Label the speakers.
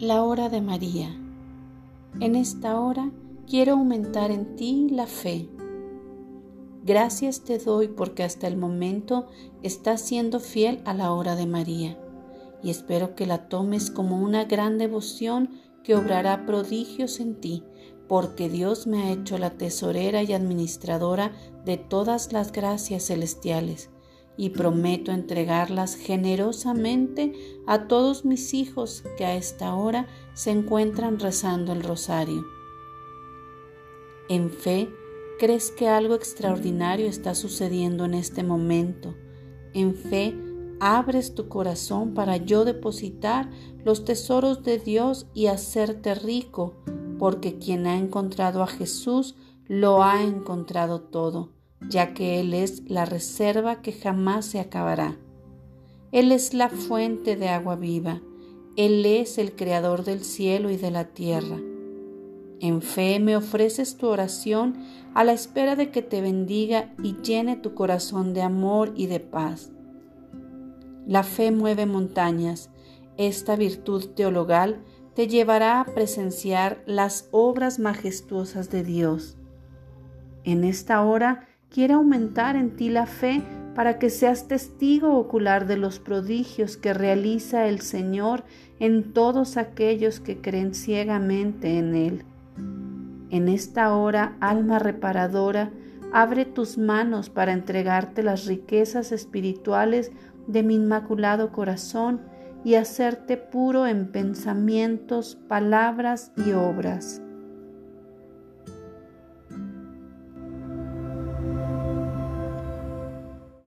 Speaker 1: la hora de María. En esta hora quiero aumentar en ti la fe. Gracias te doy porque hasta el momento estás siendo fiel a la hora de María y espero que la tomes como una gran devoción que obrará prodigios en ti, porque Dios me ha hecho la tesorera y administradora de todas las gracias celestiales y prometo entregarlas generosamente a todos mis hijos que a esta hora se encuentran rezando el rosario. En fe, crees que algo extraordinario está sucediendo en este momento. En fe, abres tu corazón para yo depositar los tesoros de Dios y hacerte rico, porque quien ha encontrado a Jesús lo ha encontrado todo ya que Él es la reserva que jamás se acabará. Él es la fuente de agua viva, Él es el creador del cielo y de la tierra. En fe me ofreces tu oración a la espera de que te bendiga y llene tu corazón de amor y de paz. La fe mueve montañas. Esta virtud teologal te llevará a presenciar las obras majestuosas de Dios. En esta hora quiere aumentar en ti la fe para que seas testigo ocular de los prodigios que realiza el Señor en todos aquellos que creen ciegamente en Él. En esta hora, alma reparadora, abre tus manos para entregarte las riquezas espirituales de mi inmaculado corazón y hacerte puro en pensamientos, palabras y obras.